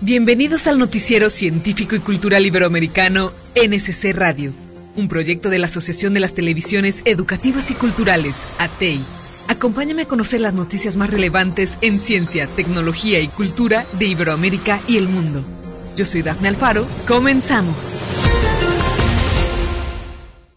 Bienvenidos al noticiero científico y cultural iberoamericano NSC Radio, un proyecto de la Asociación de las Televisiones Educativas y Culturales, ATEI. Acompáñame a conocer las noticias más relevantes en ciencia, tecnología y cultura de Iberoamérica y el mundo. Yo soy Dafne Alfaro, comenzamos.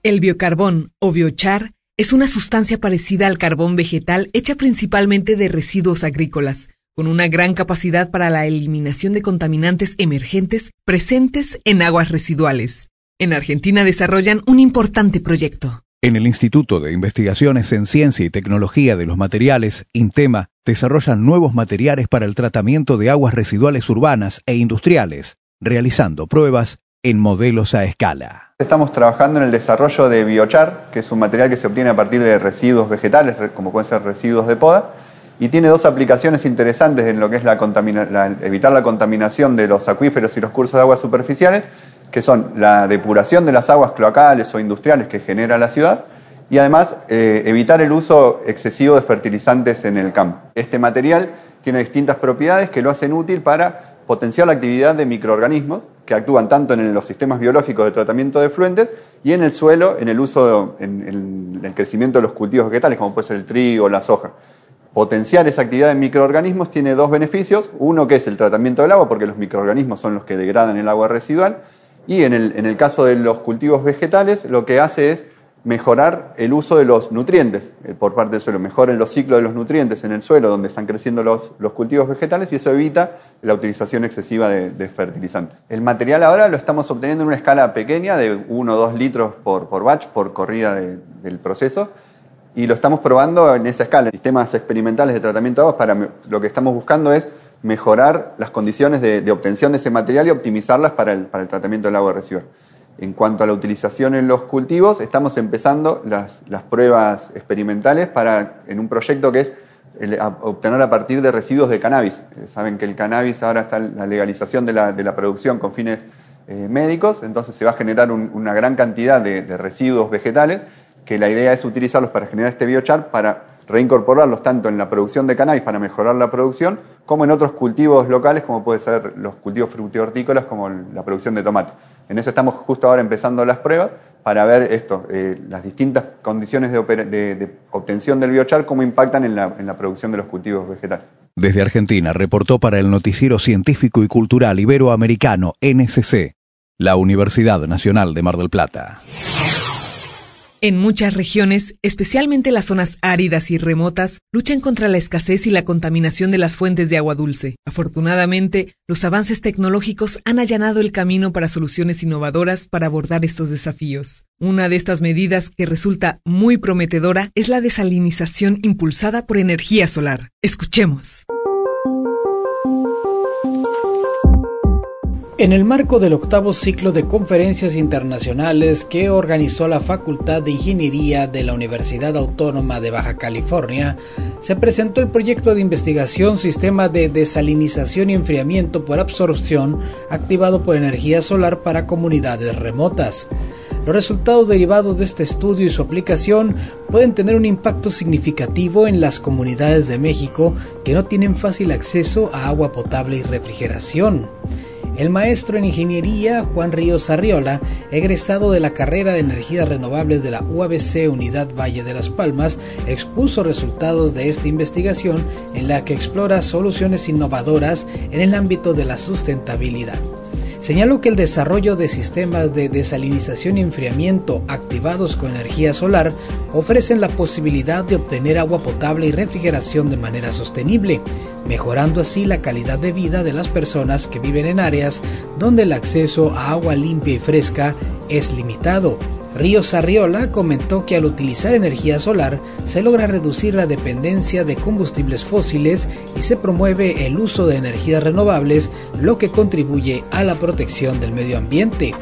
El biocarbón o biochar es una sustancia parecida al carbón vegetal hecha principalmente de residuos agrícolas con una gran capacidad para la eliminación de contaminantes emergentes presentes en aguas residuales. En Argentina desarrollan un importante proyecto. En el Instituto de Investigaciones en Ciencia y Tecnología de los Materiales, INTEMA, desarrollan nuevos materiales para el tratamiento de aguas residuales urbanas e industriales, realizando pruebas en modelos a escala. Estamos trabajando en el desarrollo de biochar, que es un material que se obtiene a partir de residuos vegetales, como pueden ser residuos de poda, y tiene dos aplicaciones interesantes en lo que es evitar la contaminación de los acuíferos y los cursos de aguas superficiales, que son la depuración de las aguas cloacales o industriales que genera la ciudad y además eh, evitar el uso excesivo de fertilizantes en el campo. Este material tiene distintas propiedades que lo hacen útil para potenciar la actividad de microorganismos que actúan tanto en los sistemas biológicos de tratamiento de fluentes y en el suelo, en el uso, en el crecimiento de los cultivos vegetales, como puede ser el trigo o la soja potenciar esa actividad en microorganismos tiene dos beneficios. Uno que es el tratamiento del agua, porque los microorganismos son los que degradan el agua residual. Y en el, caso de los cultivos vegetales, lo que hace es mejorar el uso de los nutrientes eh, por parte del suelo, mejoren los ciclos de los nutrientes en el suelo donde están creciendo los, cultivos vegetales y eso evita la utilización excesiva de, fertilizantes. El material ahora lo estamos obteniendo en una escala pequeña de 1 o 2 litros por batch, por corrida del proceso, y lo estamos probando en esa escala. Sistemas experimentales de tratamiento de aguas, para, lo que estamos buscando es mejorar las condiciones de, obtención de ese material y optimizarlas para el, para el, tratamiento del agua residual. En cuanto a la utilización en los cultivos, estamos empezando las, las pruebas experimentales para, en un proyecto que es obtener a partir de residuos de cannabis. Eh, saben que el cannabis ahora está en la legalización de la, de la producción con fines eh, médicos, entonces se va a generar una gran cantidad de, de residuos vegetales que la idea es utilizarlos para generar este biochar para reincorporarlos tanto en la producción de cannabis para mejorar la producción, como en otros cultivos locales, como puede ser los cultivos frutihortícolas, como la producción de tomate. En eso estamos justo ahora empezando las pruebas para ver esto, eh, las distintas condiciones de, obtención del biochar, cómo impactan en la, en la producción de los cultivos vegetales. Desde Argentina reportó para el Noticiero Científico y Cultural Iberoamericano, NSC, la Universidad Nacional de Mar del Plata. En muchas regiones, especialmente las zonas áridas y remotas, luchan contra la escasez y la contaminación de las fuentes de agua dulce. Afortunadamente, los avances tecnológicos han allanado el camino para soluciones innovadoras para abordar estos desafíos. Una de estas medidas que resulta muy prometedora es la desalinización impulsada por energía solar. Escuchemos. En el marco del octavo ciclo de conferencias internacionales que organizó la Facultad de Ingeniería de la Universidad Autónoma de Baja California, se presentó el proyecto de investigación Sistema de Desalinización y Enfriamiento por Absorción activado por energía solar para comunidades remotas. Los resultados derivados de este estudio y su aplicación pueden tener un impacto significativo en las comunidades de México que no tienen fácil acceso a agua potable y refrigeración. El maestro en ingeniería Juan Ríos Arriola, egresado de la carrera de energías renovables de la UABC Unidad Valle de las Palmas, expuso resultados de esta investigación en la que explora soluciones innovadoras en el ámbito de la sustentabilidad. Señaló que el desarrollo de sistemas de desalinización y enfriamiento activados con energía solar ofrecen la posibilidad de obtener agua potable y refrigeración de manera sostenible, mejorando así la calidad de vida de las personas que viven en áreas donde el acceso a agua limpia y fresca es limitado. Ríos Arriola comentó que al utilizar energía solar se logra reducir la dependencia de combustibles fósiles y se promueve el uso de energías renovables, lo que contribuye a la protección del medio ambiente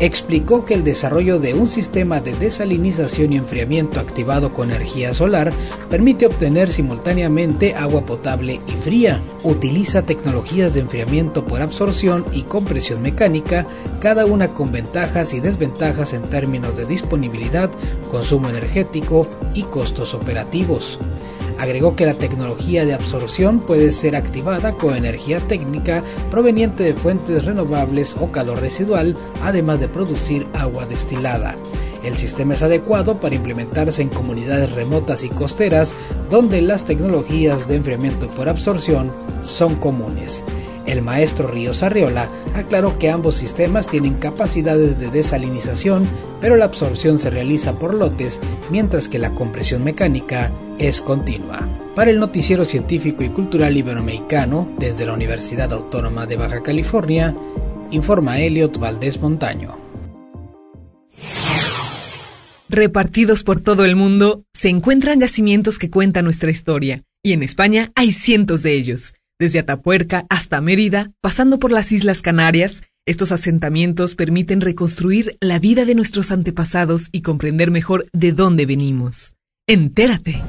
explicó que el desarrollo de un sistema de desalinización y enfriamiento activado con energía solar permite obtener simultáneamente agua potable y fría. Utiliza tecnologías de enfriamiento por absorción y compresión mecánica, cada una con ventajas y desventajas en términos de disponibilidad, consumo energético y costos operativos. Agregó que la tecnología de absorción puede ser activada con energía técnica proveniente de fuentes renovables o calor residual, además de producir agua destilada. El sistema es adecuado para implementarse en comunidades remotas y costeras donde las tecnologías de enfriamiento por absorción son comunes. El maestro Ríos Arriola aclaró que ambos sistemas tienen capacidades de desalinización, pero la absorción se realiza por lotes, mientras que la compresión mecánica es continua. Para el noticiero científico y cultural iberoamericano, desde la Universidad Autónoma de Baja California, informa Elliot Valdés Montaño. Repartidos por todo el mundo, se encuentran yacimientos que cuentan nuestra historia, y en España hay cientos de ellos. Desde Atapuerca hasta Mérida, pasando por las Islas Canarias, estos asentamientos permiten reconstruir la vida de nuestros antepasados y comprender mejor de dónde venimos. Entérate.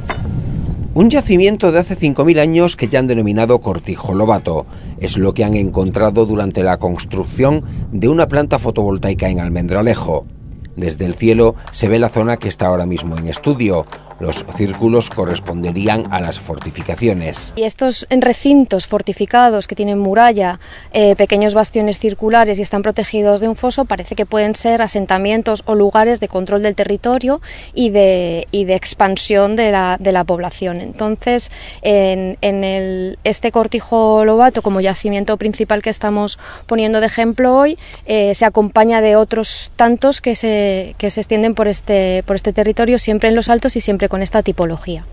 Un yacimiento de hace 5.000 años que ya han denominado Cortijo Lobato. Es lo que han encontrado durante la construcción de una planta fotovoltaica en Almendralejo. Desde el cielo se ve la zona que está ahora mismo en estudio. Los círculos corresponderían a las fortificaciones. Y estos recintos fortificados que tienen muralla, eh, pequeños bastiones circulares y están protegidos de un foso, parece que pueden ser asentamientos o lugares de control del territorio y de, expansión de la, población. Entonces, en, el, este cortijo lobato como yacimiento principal que estamos poniendo de ejemplo hoy, eh, se acompaña de otros tantos que se, que se extienden por este, por este territorio, siempre en los altos y siempre con esta tipología.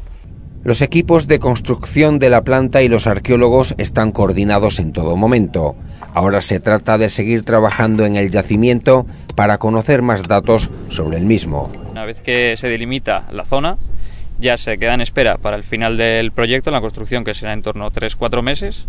Los equipos de construcción de la planta y los arqueólogos están coordinados en todo momento. Ahora se trata de seguir trabajando en el yacimiento para conocer más datos sobre el mismo. Una vez que se delimita la zona, ya se queda en espera para el final del proyecto, la construcción que será en torno a 3-4 meses,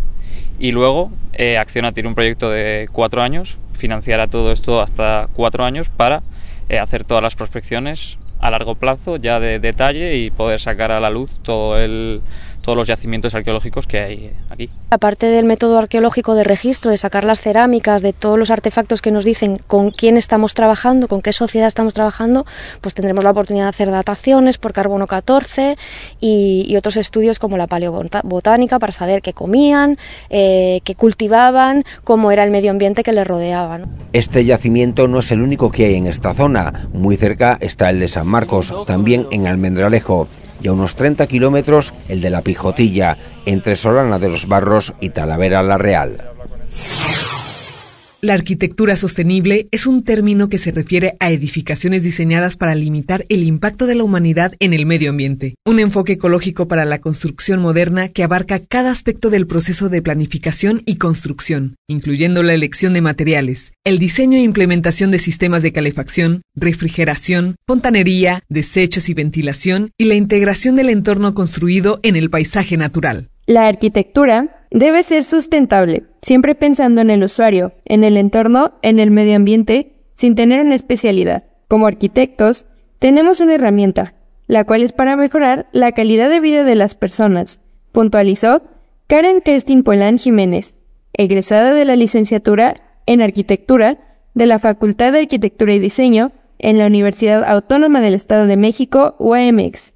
y luego eh, Acciona tiene un proyecto de 4 años, financiará todo esto hasta 4 años para eh, hacer todas las prospecciones a largo plazo, ya de detalle y poder sacar a la luz todo el, todos los yacimientos arqueológicos que hay aquí. Aparte del método arqueológico de registro, de sacar las cerámicas, de todos los artefactos que nos dicen con quién estamos trabajando, con qué sociedad estamos trabajando, pues tendremos la oportunidad de hacer dataciones por carbono 14 y, otros estudios como la paleobotánica para saber qué comían, eh, qué cultivaban, cómo era el medio ambiente que les rodeaba. Este yacimiento no es el único que hay en esta zona. Muy cerca está el de San Marcos, también en Almendralejo y a unos 30 kilómetros el de la Pijotilla, entre Solana de los Barros y Talavera la Real. La arquitectura sostenible es un término que se refiere a edificaciones diseñadas para limitar el impacto de la humanidad en el medio ambiente. Un enfoque ecológico para la construcción moderna que abarca cada aspecto del proceso de planificación y construcción, incluyendo la elección de materiales, el diseño e implementación de sistemas de calefacción, refrigeración, fontanería, desechos y ventilación y la integración del entorno construido en el paisaje natural. La arquitectura debe ser sustentable, siempre pensando en el usuario, en el entorno, en el medio ambiente, sin tener una especialidad. Como arquitectos, tenemos una herramienta, la cual es para mejorar la calidad de vida de las personas, puntualizó Karen Kerstin Polán Jiménez, egresada de la licenciatura en Arquitectura de la Facultad de Arquitectura y Diseño en la Universidad Autónoma del Estado de México, UAMX,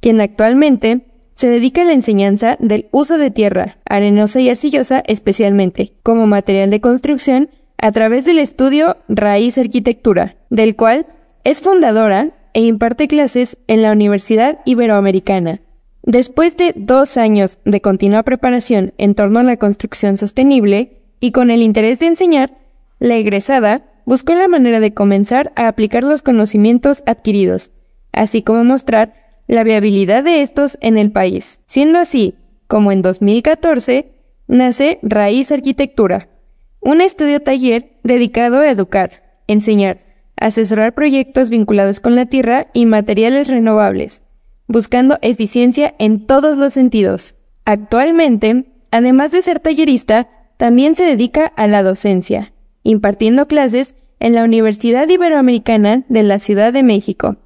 quien actualmente se dedica a la enseñanza del uso de tierra, arenosa y arcillosa especialmente, como material de construcción a través del estudio Raíz Arquitectura, del cual es fundadora e imparte clases en la Universidad Iberoamericana. Después de dos años de continua preparación en torno a la construcción sostenible y con el interés de enseñar, la egresada buscó la manera de comenzar a aplicar los conocimientos adquiridos, así como mostrar la viabilidad de estos en el país. Siendo así, como en 2014, nace Raíz Arquitectura, un estudio taller dedicado a educar, enseñar, asesorar proyectos vinculados con la tierra y materiales renovables, buscando eficiencia en todos los sentidos. Actualmente, además de ser tallerista, también se dedica a la docencia, impartiendo clases en la Universidad Iberoamericana de la Ciudad de México,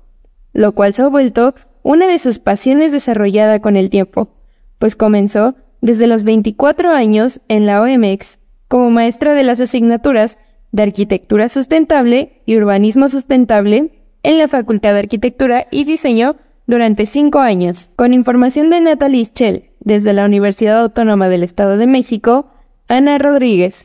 lo cual se ha vuelto una de sus pasiones desarrollada con el tiempo, pues comenzó desde los 24 años en la OMX como maestra de las asignaturas de Arquitectura Sustentable y Urbanismo Sustentable en la Facultad de Arquitectura y Diseño durante cinco años. Con información de Natalie Schell, desde la Universidad Autónoma del Estado de México, Ana Rodríguez.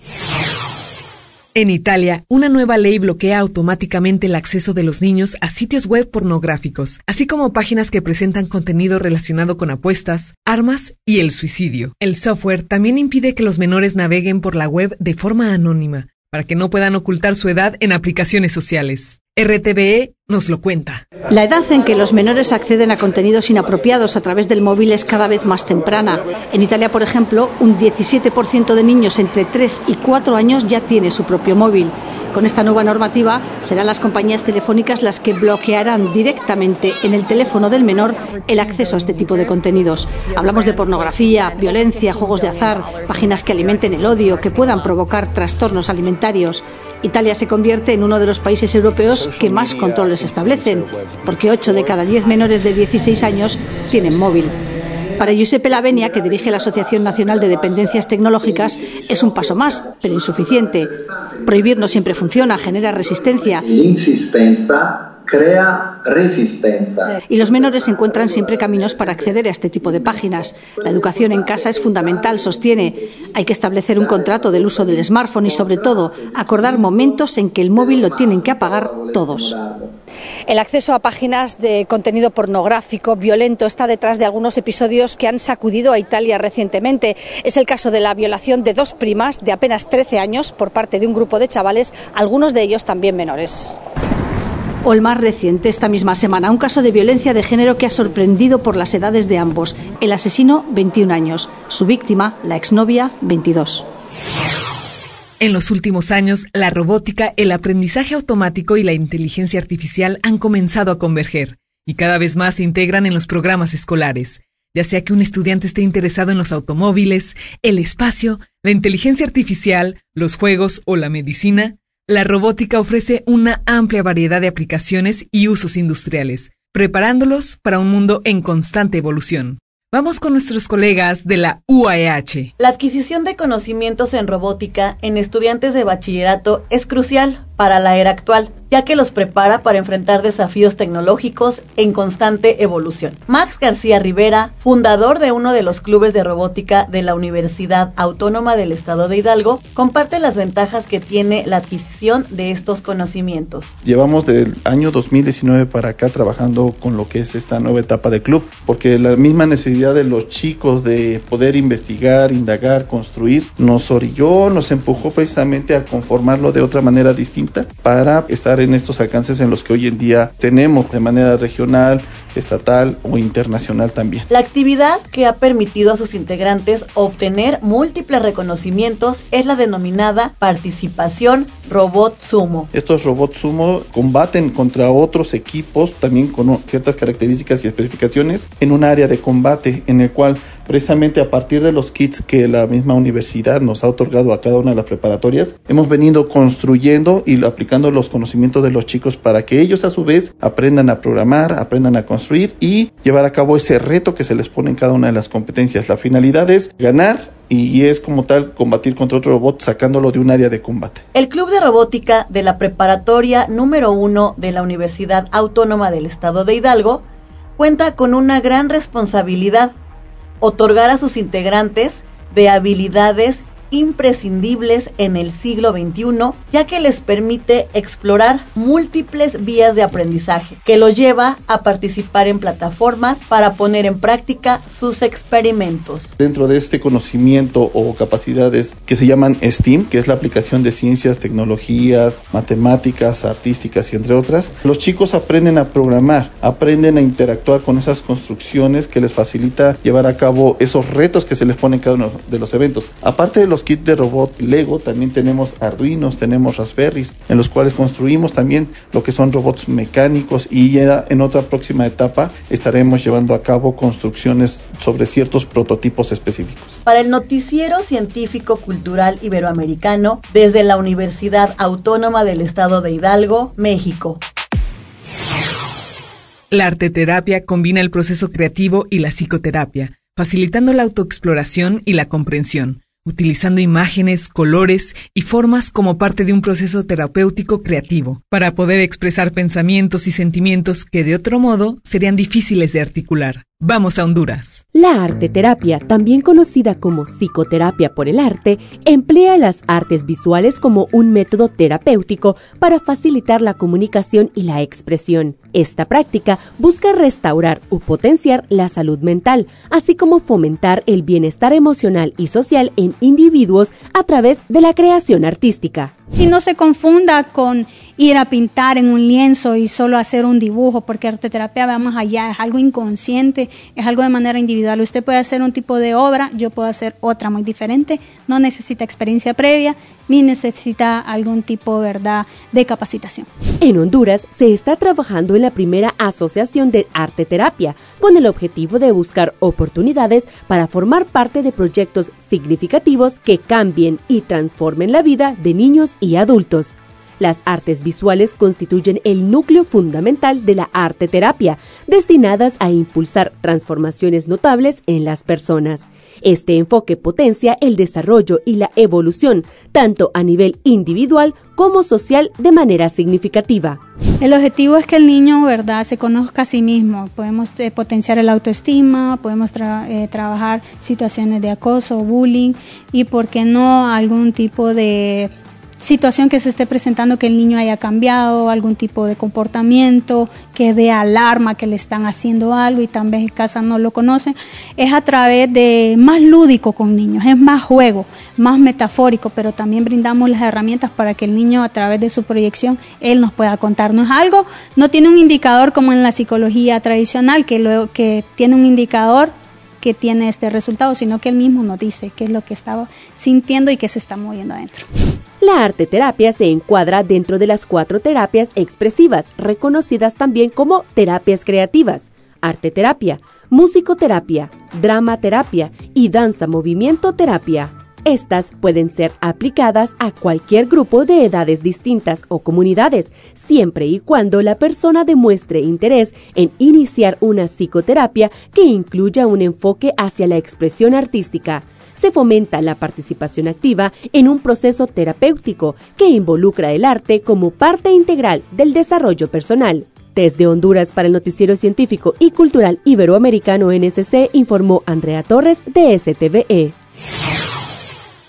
En Italia, una nueva ley bloquea automáticamente el acceso de los niños a sitios web pornográficos, así como páginas que presentan contenido relacionado con apuestas, armas y el suicidio. El software también impide que los menores naveguen por la web de forma anónima, para que no puedan ocultar su edad en aplicaciones sociales. RTVE nos lo cuenta. La edad en que los menores acceden a contenidos inapropiados a través del móvil es cada vez más temprana. En Italia, por ejemplo, un 17% de niños entre 3 y 4 años ya tiene su propio móvil. Con esta nueva normativa serán las compañías telefónicas las que bloquearán directamente en el teléfono del menor el acceso a este tipo de contenidos. Hablamos de pornografía, violencia, juegos de azar, páginas que alimenten el odio, que puedan provocar trastornos alimentarios. Italia se convierte en uno de los países europeos que más controles establecen, porque 8 de cada 10 menores de 16 años tienen móvil. Para Giuseppe Lavenia, que dirige la Asociación Nacional de Dependencias Tecnológicas, es un paso más, pero insuficiente. Prohibir no siempre funciona, genera resistencia. crea resistencia. Y los menores encuentran siempre caminos para acceder a este tipo de páginas. La educación en casa es fundamental, sostiene. Hay que establecer un contrato del uso del smartphone y, sobre todo, acordar momentos en que el móvil lo tienen que apagar todos. El acceso a páginas de contenido pornográfico, violento, está detrás de algunos episodios que han sacudido a Italia recientemente. Es el caso de la violación de dos primas de apenas 13 años por parte de un grupo de chavales, algunos de ellos también menores. O el más reciente, esta misma semana, un caso de violencia de género que ha sorprendido por las edades de ambos. El asesino, 21 años. Su víctima, la exnovia, 22. En los últimos años, la robótica, el aprendizaje automático y la inteligencia artificial han comenzado a converger y cada vez más se integran en los programas escolares, ya sea que un estudiante esté interesado en los automóviles, el espacio, la inteligencia artificial, los juegos o la medicina, la robótica ofrece una amplia variedad de aplicaciones y usos industriales, preparándolos para un mundo en constante evolución. Vamos con nuestros colegas de la UAEH. La adquisición de conocimientos en robótica en estudiantes de bachillerato es crucial para la era actual, ya que los prepara para enfrentar desafíos tecnológicos en constante evolución. Max García Rivera, fundador de uno de los clubes de robótica de la Universidad Autónoma del Estado de Hidalgo, comparte las ventajas que tiene la adquisición de estos conocimientos. Llevamos del año 2019 para acá trabajando con lo que es esta nueva etapa de club, porque la misma necesidad de los chicos de poder investigar, indagar, construir, nos orilló, nos empujó precisamente a conformarlo de otra manera distinta para estar en estos alcances en los que hoy en día tenemos de manera regional, estatal o internacional también. La actividad que ha permitido a sus integrantes obtener múltiples reconocimientos es la denominada participación robot sumo. Estos robots sumo combaten contra otros equipos también con ciertas características y especificaciones en un área de combate en el cual precisamente a partir de los kits que la misma universidad nos ha otorgado a cada una de las preparatorias, hemos venido construyendo y aplicando los conocimientos de los chicos para que ellos a su vez aprendan a programar, aprendan a construir y llevar a cabo ese reto que se les pone en cada una de las competencias. La finalidad es ganar y es como tal combatir contra otro robot sacándolo de un área de combate. El Club de Robótica de la Preparatoria número uno de la Universidad Autónoma del Estado de Hidalgo cuenta con una gran responsabilidad, otorgar a sus integrantes de habilidades imprescindibles en el siglo XXI, ya que les permite explorar múltiples vías de aprendizaje, que los lleva a participar en plataformas para poner en práctica sus experimentos. Dentro de este conocimiento o capacidades que se llaman STEAM, que es la aplicación de ciencias, tecnologías, matemáticas, artísticas y entre otras, los chicos aprenden a programar, aprenden a interactuar con esas construcciones que les facilita llevar a cabo esos retos que se les ponen en cada uno de los eventos. Aparte de los kits de robot Lego, también tenemos Arduinos, tenemos Raspberries, en los cuales construimos también lo que son robots mecánicos y ya en otra próxima etapa estaremos llevando a cabo construcciones sobre ciertos prototipos específicos. Para el noticiero científico cultural iberoamericano desde la Universidad Autónoma del Estado de Hidalgo, México. La arteterapia combina el proceso creativo y la psicoterapia, facilitando la autoexploración y la comprensión utilizando imágenes, colores y formas como parte de un proceso terapéutico creativo, para poder expresar pensamientos y sentimientos que de otro modo serían difíciles de articular. Vamos a Honduras. La arteterapia, también conocida como psicoterapia por el arte, emplea las artes visuales como un método terapéutico para facilitar la comunicación y la expresión. Esta práctica busca restaurar o potenciar la salud mental, así como fomentar el bienestar emocional y social en individuos a través de la creación artística. Y no se confunda con ir a pintar en un lienzo y solo hacer un dibujo, porque arteterapia va más allá, es algo inconsciente, es algo de manera individual. Usted puede hacer un tipo de obra, yo puedo hacer otra muy diferente, no necesita experiencia previa ni necesita algún tipo ¿verdad? de capacitación. En Honduras se está trabajando en la primera asociación de arte terapia con el objetivo de buscar oportunidades para formar parte de proyectos significativos que cambien y transformen la vida de niños y adultos. Las artes visuales constituyen el núcleo fundamental de la arte terapia, destinadas a impulsar transformaciones notables en las personas. Este enfoque potencia el desarrollo y la evolución, tanto a nivel individual como social, de manera significativa. El objetivo es que el niño, ¿verdad?, se conozca a sí mismo. Podemos eh, potenciar el autoestima, podemos eh, trabajar situaciones de acoso, bullying y, ¿por qué no, algún tipo de situación que se esté presentando que el niño haya cambiado, algún tipo de comportamiento, que dé alarma que le están haciendo algo y tal vez en casa no lo conocen, es a través de más lúdico con niños, es más juego, más metafórico, pero también brindamos las herramientas para que el niño a través de su proyección, él nos pueda contarnos algo, no tiene un indicador como en la psicología tradicional, que, luego, que tiene un indicador que tiene este resultado, sino que él mismo nos dice qué es lo que estaba sintiendo y qué se está moviendo adentro. La arte terapia se encuadra dentro de las cuatro terapias expresivas, reconocidas también como terapias creativas, arte terapia, musicoterapia, drama terapia y danza movimiento terapia. Estas pueden ser aplicadas a cualquier grupo de edades distintas o comunidades, siempre y cuando la persona demuestre interés en iniciar una psicoterapia que incluya un enfoque hacia la expresión artística se fomenta la participación activa en un proceso terapéutico que involucra el arte como parte integral del desarrollo personal. Desde Honduras para el Noticiero Científico y Cultural Iberoamericano NSC informó Andrea Torres de STVE.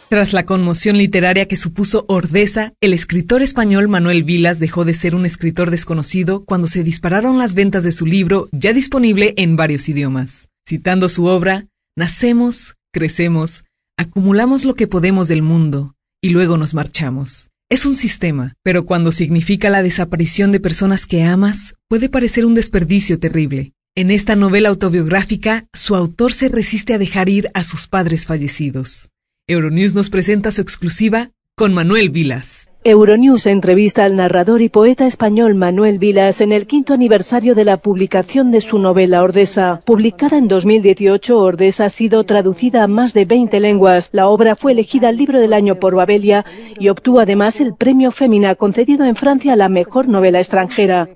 Tras la conmoción literaria que supuso Ordesa, el escritor español Manuel Vilas dejó de ser un escritor desconocido cuando se dispararon las ventas de su libro, ya disponible en varios idiomas. Citando su obra, Nacemos, crecemos, acumulamos lo que podemos del mundo y luego nos marchamos. Es un sistema, pero cuando significa la desaparición de personas que amas, puede parecer un desperdicio terrible. En esta novela autobiográfica, su autor se resiste a dejar ir a sus padres fallecidos. Euronews nos presenta su exclusiva con Manuel Vilas. Euronews entrevista al narrador y poeta español Manuel Vilas en el quinto aniversario de la publicación de su novela Ordesa. Publicada en 2018, Ordesa ha sido traducida a más de 20 lenguas. La obra fue elegida al libro del año por Babelia y obtuvo además el premio Femina concedido en Francia a la mejor novela extranjera.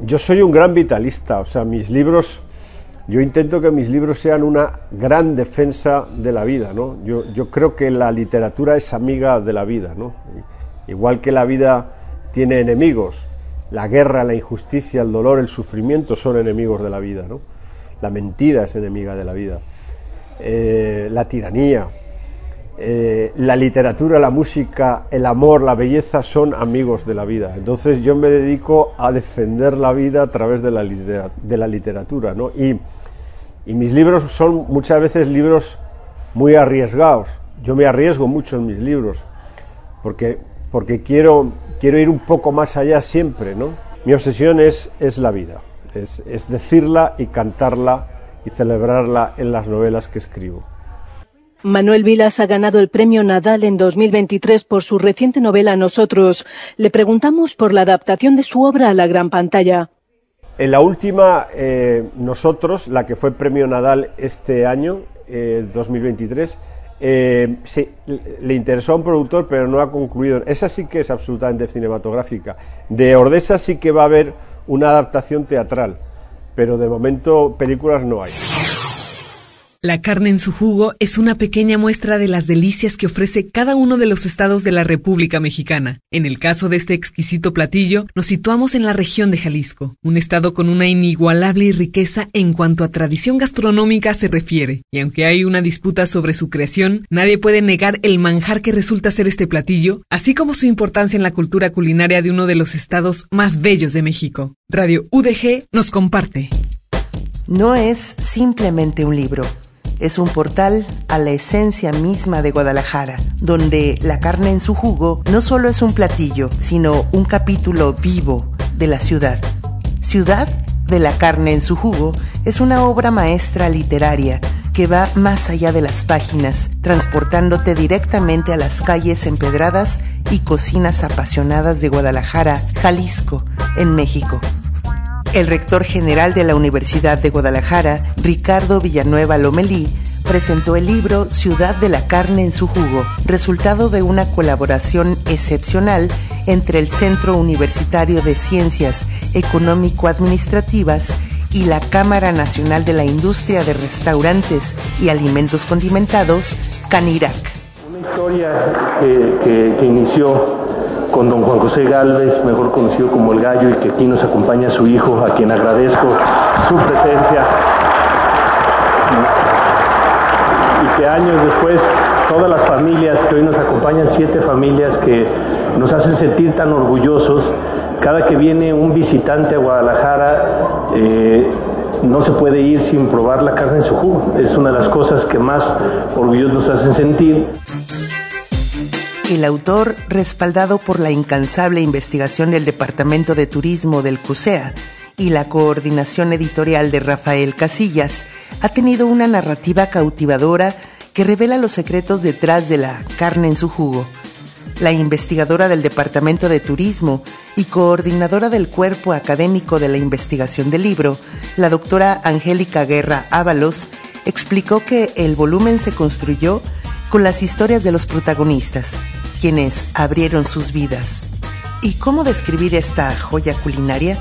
Yo soy un gran vitalista, o sea, mis libros yo intento que mis libros sean una gran defensa de la vida, ¿no? Yo, yo creo que la literatura es amiga de la vida, ¿no? Igual que la vida tiene enemigos, la guerra, la injusticia, el dolor, el sufrimiento son enemigos de la vida, ¿no? La mentira es enemiga de la vida. Eh, la tiranía, eh, la literatura, la música, el amor, la belleza son amigos de la vida. Entonces yo me dedico a defender la vida a través de la, literatura, ¿no? Y, y mis libros son muchas veces libros muy arriesgados. Yo me arriesgo mucho en mis libros, porque porque quiero, quiero ir un poco más allá siempre, ¿no? Mi obsesión es, es la vida, es, es decirla y cantarla y celebrarla en las novelas que escribo. Manuel Vilas ha ganado el premio Nadal en 2023 por su reciente novela Nosotros. Le preguntamos por la adaptación de su obra a la gran pantalla. En la última, eh, Nosotros, la que fue premio Nadal este año, eh, 2023, eh, le interesó a un productor, pero no ha concluido. Esa sí que es absolutamente cinematográfica. De Ordesa sí que va a haber una adaptación teatral, pero de momento películas no hay. La carne en su jugo es una pequeña muestra de las delicias que ofrece cada uno de los estados de la República Mexicana. En el caso de este exquisito platillo, nos situamos en la región de Jalisco, un estado con una inigualable riqueza en cuanto a tradición gastronómica se refiere. Y aunque hay una disputa sobre su creación, nadie puede negar el manjar que resulta ser este platillo, así como su importancia en la cultura culinaria de uno de los estados más bellos de México. Radio UDG nos comparte. No es simplemente un libro es un portal a la esencia misma de Guadalajara, donde la carne en su jugo no solo es un platillo, sino un capítulo vivo de la ciudad. Ciudad de la carne en su jugo es una obra maestra literaria que va más allá de las páginas, transportándote directamente a las calles empedradas y cocinas apasionadas de Guadalajara, Jalisco, en México. El rector general de la Universidad de Guadalajara, Ricardo Villanueva Lomelí, presentó el libro Ciudad de la Carne en su jugo, resultado de una colaboración excepcional entre el Centro Universitario de Ciencias Económico-Administrativas y la Cámara Nacional de la Industria de Restaurantes y Alimentos Condimentados, CANIRAC. Una historia que, que inició con don Juan José Galvez, mejor conocido como El Gallo, y que aquí nos acompaña su hijo, a quien agradezco su presencia. Y que años después, todas las familias que hoy nos acompañan, siete familias que nos hacen sentir tan orgullosos, cada que viene un visitante a Guadalajara, eh, no se puede ir sin probar la carne en su jugo. Es una de las cosas que más orgullosos nos hacen sentir el autor, respaldado por la incansable investigación del Departamento de Turismo del CUSEA y la coordinación editorial de Rafael Casillas, ha tenido una narrativa cautivadora que revela los secretos detrás de la carne en su jugo. La investigadora del Departamento de Turismo y coordinadora del cuerpo académico de la investigación del libro, la doctora Angélica Guerra Ábalos, explicó que el volumen se construyó con las historias de los protagonistas, quienes abrieron sus vidas. ¿Y cómo describir esta joya culinaria?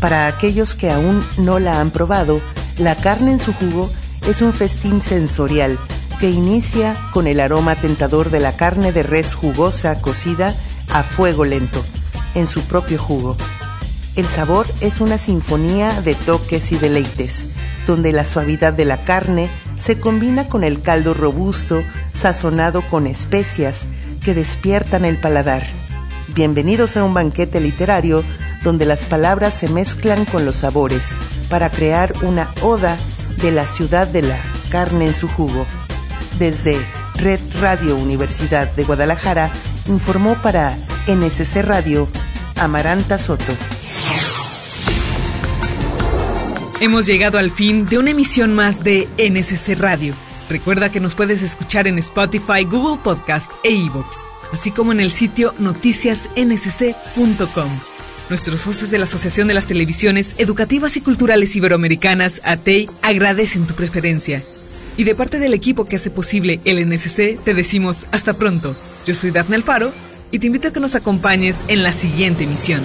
Para aquellos que aún no la han probado, la carne en su jugo es un festín sensorial que inicia con el aroma tentador de la carne de res jugosa cocida a fuego lento, en su propio jugo. El sabor es una sinfonía de toques y deleites, donde la suavidad de la carne se combina con el caldo robusto, sazonado con especias que despiertan el paladar. Bienvenidos a un banquete literario donde las palabras se mezclan con los sabores para crear una oda de la ciudad de la carne en su jugo. Desde Red Radio Universidad de Guadalajara informó para NSC Radio Amaranta Soto. Hemos llegado al fin de una emisión más de NSC Radio. Recuerda que nos puedes escuchar en Spotify, Google Podcast e iVoox, así como en el sitio noticiasnsc.com. Nuestros socios de la Asociación de las Televisiones Educativas y Culturales Iberoamericanas, ATEI, agradecen tu preferencia. Y de parte del equipo que hace posible el NSC, te decimos hasta pronto. Yo soy Dafne Alfaro y te invito a que nos acompañes en la siguiente emisión.